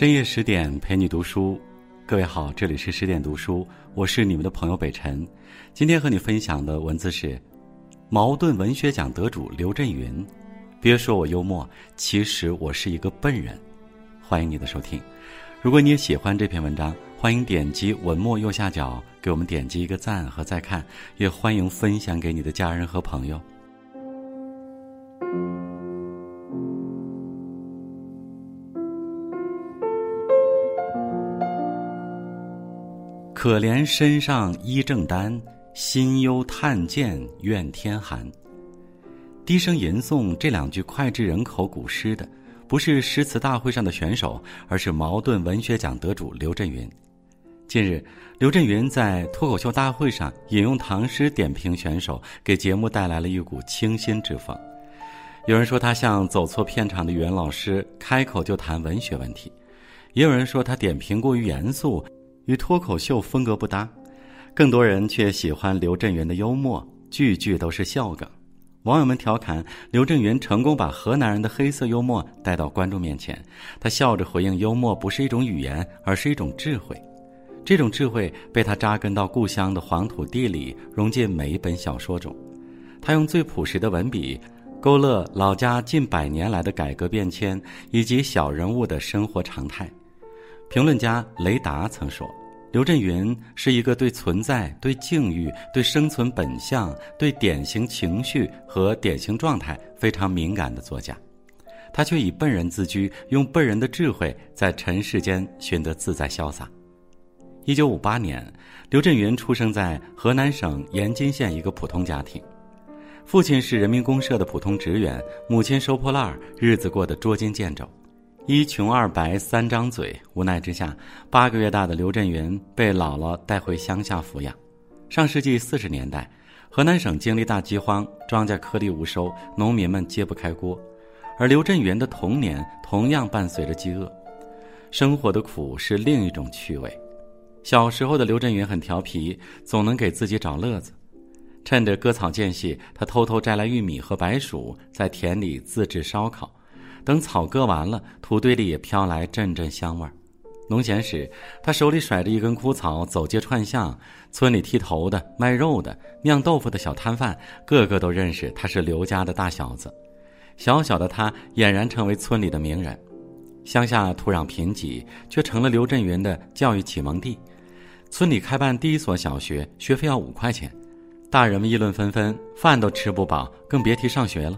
深夜十点陪你读书，各位好，这里是十点读书，我是你们的朋友北辰。今天和你分享的文字是茅盾文学奖得主刘震云。别说我幽默，其实我是一个笨人。欢迎你的收听。如果你也喜欢这篇文章，欢迎点击文末右下角给我们点击一个赞和再看，也欢迎分享给你的家人和朋友。可怜身上衣正单，心忧炭贱怨天寒。低声吟诵这两句脍炙人口古诗的，不是诗词大会上的选手，而是茅盾文学奖得主刘震云。近日，刘震云在脱口秀大会上引用唐诗点评选手，给节目带来了一股清新之风。有人说他像走错片场的语文老师，开口就谈文学问题；也有人说他点评过于严肃。与脱口秀风格不搭，更多人却喜欢刘震云的幽默，句句都是笑梗。网友们调侃刘震云成功把河南人的黑色幽默带到观众面前，他笑着回应：“幽默不是一种语言，而是一种智慧。这种智慧被他扎根到故乡的黄土地里，融进每一本小说中。他用最朴实的文笔，勾勒老家近百年来的改革变迁以及小人物的生活常态。”评论家雷达曾说：“刘震云是一个对存在、对境遇、对生存本相、对典型情绪和典型状态非常敏感的作家，他却以笨人自居，用笨人的智慧在尘世间寻得自在潇洒。”一九五八年，刘震云出生在河南省延津县一个普通家庭，父亲是人民公社的普通职员，母亲收破烂儿日子过得捉襟见肘。一穷二白三张嘴，无奈之下，八个月大的刘震云被姥姥带回乡下抚养。上世纪四十年代，河南省经历大饥荒，庄稼颗粒无收，农民们揭不开锅。而刘震云的童年同样伴随着饥饿，生活的苦是另一种趣味。小时候的刘震云很调皮，总能给自己找乐子。趁着割草间隙，他偷偷摘来玉米和白薯，在田里自制烧烤。等草割完了，土堆里也飘来阵阵香味儿。农闲时，他手里甩着一根枯草，走街串巷，村里剃头的、卖肉的、酿豆腐的小摊贩，个个都认识他是刘家的大小子。小小的他俨然成为村里的名人。乡下土壤贫瘠，却成了刘震云的教育启蒙地。村里开办第一所小学，学费要五块钱，大人们议论纷纷，饭都吃不饱，更别提上学了。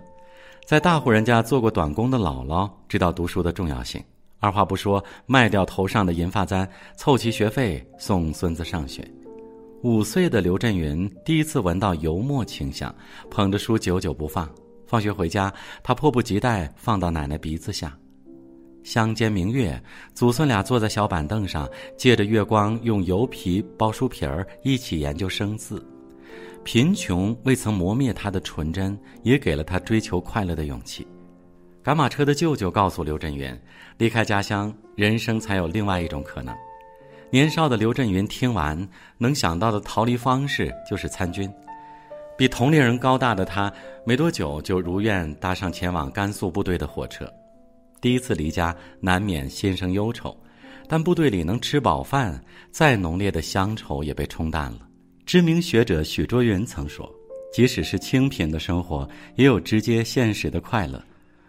在大户人家做过短工的姥姥知道读书的重要性，二话不说卖掉头上的银发簪，凑齐学费送孙子上学。五岁的刘震云第一次闻到油墨清香，捧着书久久不放。放学回家，他迫不及待放到奶奶鼻子下。乡间明月，祖孙俩坐在小板凳上，借着月光用油皮包书皮儿，一起研究生字。贫穷未曾磨灭他的纯真，也给了他追求快乐的勇气。赶马车的舅舅告诉刘震云，离开家乡，人生才有另外一种可能。年少的刘震云听完，能想到的逃离方式就是参军。比同龄人高大的他，没多久就如愿搭上前往甘肃部队的火车。第一次离家，难免心生忧愁，但部队里能吃饱饭，再浓烈的乡愁也被冲淡了。知名学者许倬云曾说：“即使是清贫的生活，也有直接现实的快乐。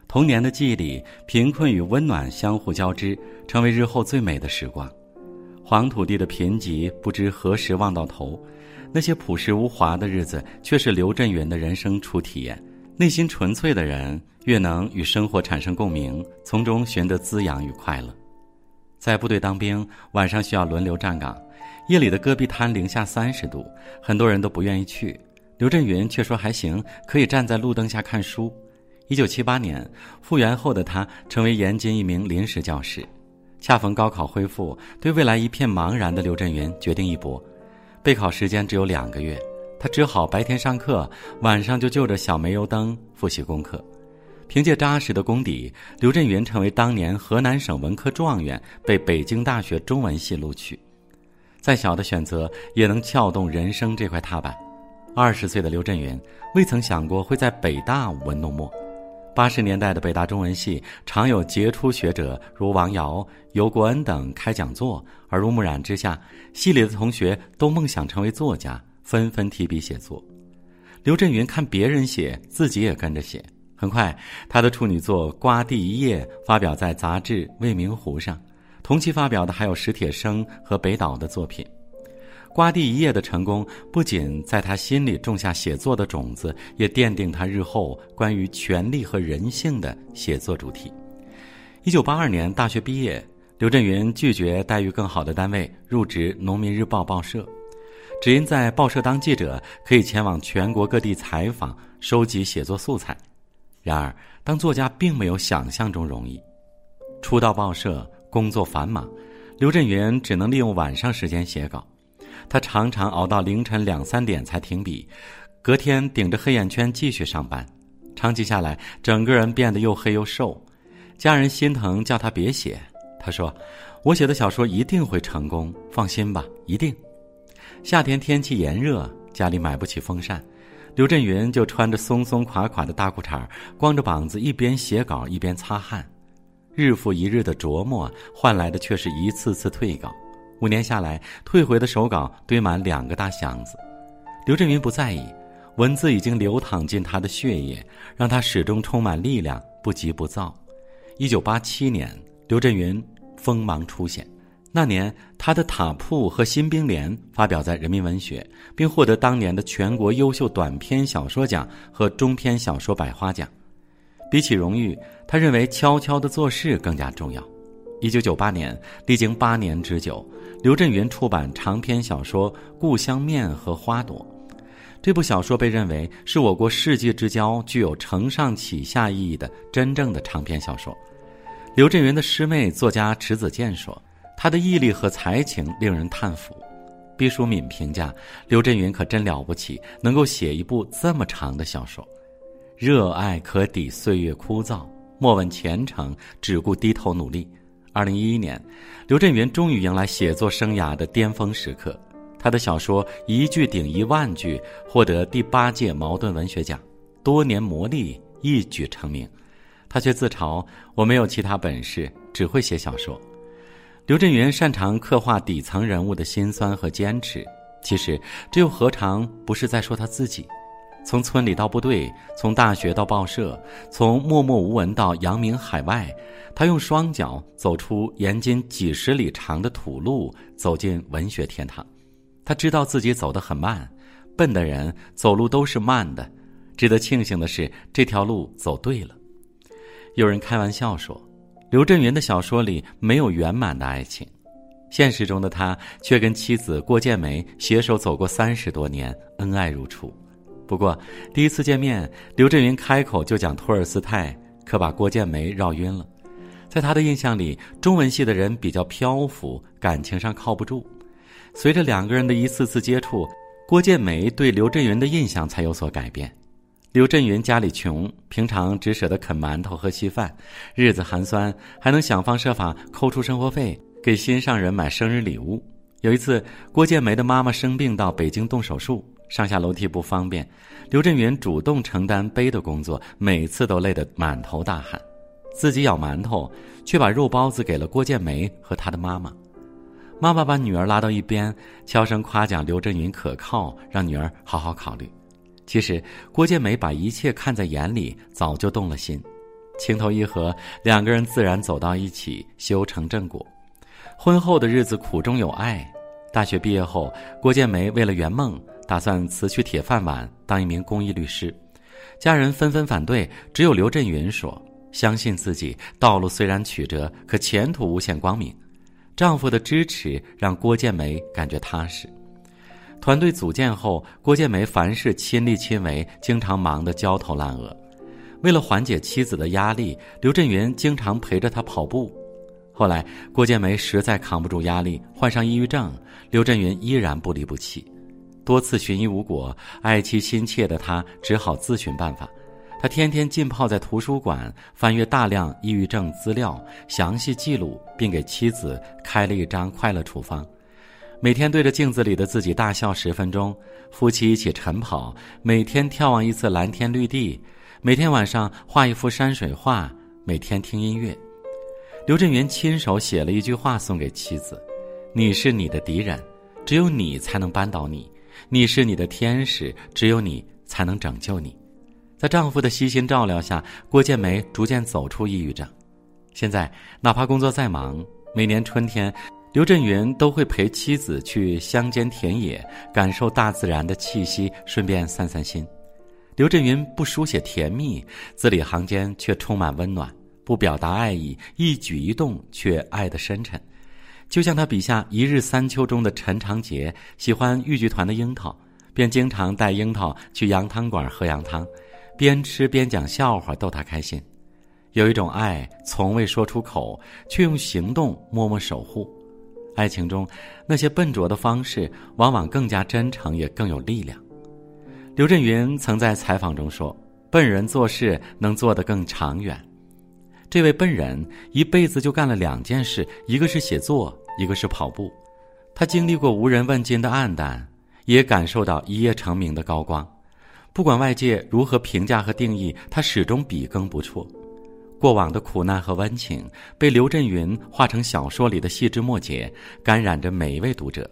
童年的记忆里，贫困与温暖相互交织，成为日后最美的时光。黄土地的贫瘠不知何时望到头，那些朴实无华的日子，却是刘震云的人生初体验。内心纯粹的人，越能与生活产生共鸣，从中寻得滋养与快乐。在部队当兵，晚上需要轮流站岗。”夜里的戈壁滩零下三十度，很多人都不愿意去。刘震云却说还行，可以站在路灯下看书。一九七八年复员后的他成为延津一名临时教师，恰逢高考恢复，对未来一片茫然的刘震云决定一搏。备考时间只有两个月，他只好白天上课，晚上就就着小煤油灯复习功课。凭借扎实的功底，刘震云成为当年河南省文科状元，被北京大学中文系录取。再小的选择也能撬动人生这块踏板。二十岁的刘震云未曾想过会在北大舞文弄墨，八十年代的北大中文系常有杰出学者如王瑶、尤国恩等开讲座，耳濡目染之下，系里的同学都梦想成为作家，纷纷提笔写作。刘震云看别人写，自己也跟着写。很快，他的处女作《瓜地一页》发表在杂志《未名湖》上。同期发表的还有史铁生和北岛的作品。瓜地一夜的成功，不仅在他心里种下写作的种子，也奠定他日后关于权力和人性的写作主题。一九八二年大学毕业，刘震云拒绝待遇更好的单位，入职《农民日报》报社，只因在报社当记者可以前往全国各地采访，收集写作素材。然而，当作家并没有想象中容易。初到报社，工作繁忙，刘震云只能利用晚上时间写稿。他常常熬到凌晨两三点才停笔，隔天顶着黑眼圈继续上班。长期下来，整个人变得又黑又瘦。家人心疼，叫他别写。他说：“我写的小说一定会成功，放心吧，一定。”夏天天气炎热，家里买不起风扇，刘震云就穿着松松垮垮的大裤衩，光着膀子一边写稿一边擦汗。日复一日的琢磨，换来的却是一次次退稿。五年下来，退回的手稿堆满两个大箱子。刘震云不在意，文字已经流淌进他的血液，让他始终充满力量，不急不躁。一九八七年，刘震云锋芒初现。那年，他的《塔铺》和《新兵连》发表在《人民文学》，并获得当年的全国优秀短篇小说奖和中篇小说百花奖。比起荣誉，他认为悄悄的做事更加重要。一九九八年，历经八年之久，刘震云出版长篇小说《故乡面》和《花朵》。这部小说被认为是我国世纪之交具有承上启下意义的真正的长篇小说。刘震云的师妹作家迟子建说：“他的毅力和才情令人叹服。”毕淑敏评价刘震云可真了不起，能够写一部这么长的小说。热爱可抵岁月枯燥，莫问前程，只顾低头努力。二零一一年，刘震云终于迎来写作生涯的巅峰时刻。他的小说一句顶一万句，获得第八届茅盾文学奖。多年磨砺，一举成名。他却自嘲：“我没有其他本事，只会写小说。”刘震云擅长刻画底层人物的辛酸和坚持。其实，这又何尝不是在说他自己？从村里到部队，从大学到报社，从默默无闻到扬名海外，他用双脚走出沿津几十里长的土路，走进文学天堂。他知道自己走得很慢，笨的人走路都是慢的。值得庆幸的是，这条路走对了。有人开玩笑说，刘震云的小说里没有圆满的爱情，现实中的他却跟妻子郭建梅携手走过三十多年，恩爱如初。不过，第一次见面，刘震云开口就讲托尔斯泰，可把郭建梅绕晕了。在他的印象里，中文系的人比较漂浮，感情上靠不住。随着两个人的一次次接触，郭建梅对刘震云的印象才有所改变。刘震云家里穷，平常只舍得啃馒头和稀饭，日子寒酸，还能想方设法抠出生活费给心上人买生日礼物。有一次，郭建梅的妈妈生病到北京动手术。上下楼梯不方便，刘震云主动承担背的工作，每次都累得满头大汗，自己咬馒头，却把肉包子给了郭建梅和他的妈妈。妈妈把女儿拉到一边，悄声夸奖刘震云可靠，让女儿好好考虑。其实郭建梅把一切看在眼里，早就动了心。情投意合，两个人自然走到一起，修成正果。婚后的日子苦中有爱。大学毕业后，郭建梅为了圆梦。打算辞去铁饭碗，当一名公益律师，家人纷纷反对，只有刘震云说：“相信自己，道路虽然曲折，可前途无限光明。”丈夫的支持让郭建梅感觉踏实。团队组建后，郭建梅凡事亲力亲为，经常忙得焦头烂额。为了缓解妻子的压力，刘震云经常陪着她跑步。后来，郭建梅实在扛不住压力，患上抑郁症，刘震云依然不离不弃。多次寻医无果，爱妻心切的他只好自寻办法。他天天浸泡在图书馆，翻阅大量抑郁症资料，详细记录，并给妻子开了一张快乐处方。每天对着镜子里的自己大笑十分钟，夫妻一起晨跑，每天眺望一次蓝天绿地，每天晚上画一幅山水画，每天听音乐。刘震云亲手写了一句话送给妻子：“你是你的敌人，只有你才能扳倒你；你是你的天使，只有你才能拯救你。”在丈夫的悉心照料下，郭建梅逐渐走出抑郁症。现在，哪怕工作再忙，每年春天，刘震云都会陪妻子去乡间田野，感受大自然的气息，顺便散散心。刘震云不书写甜蜜，字里行间却充满温暖。不表达爱意，一举一动却爱得深沉，就像他笔下《一日三秋》中的陈长捷，喜欢豫剧团的樱桃，便经常带樱桃去羊汤馆喝羊汤，边吃边讲笑话逗他开心。有一种爱从未说出口，却用行动默默守护。爱情中那些笨拙的方式，往往更加真诚，也更有力量。刘震云曾在采访中说：“笨人做事能做得更长远。”这位笨人一辈子就干了两件事，一个是写作，一个是跑步。他经历过无人问津的暗淡，也感受到一夜成名的高光。不管外界如何评价和定义，他始终笔耕不辍。过往的苦难和温情，被刘震云化成小说里的细枝末节，感染着每一位读者。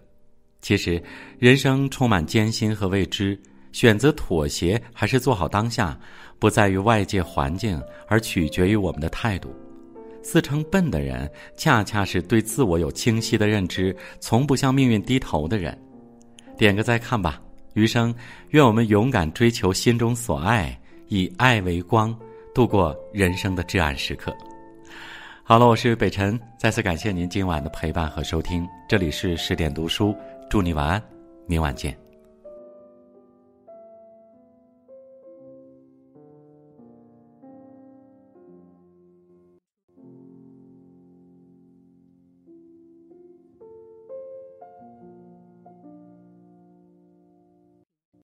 其实，人生充满艰辛和未知。选择妥协还是做好当下，不在于外界环境，而取决于我们的态度。自称笨的人，恰恰是对自我有清晰的认知，从不向命运低头的人。点个再看吧。余生，愿我们勇敢追求心中所爱，以爱为光，度过人生的至暗时刻。好了，我是北辰，再次感谢您今晚的陪伴和收听。这里是十点读书，祝你晚安，明晚见。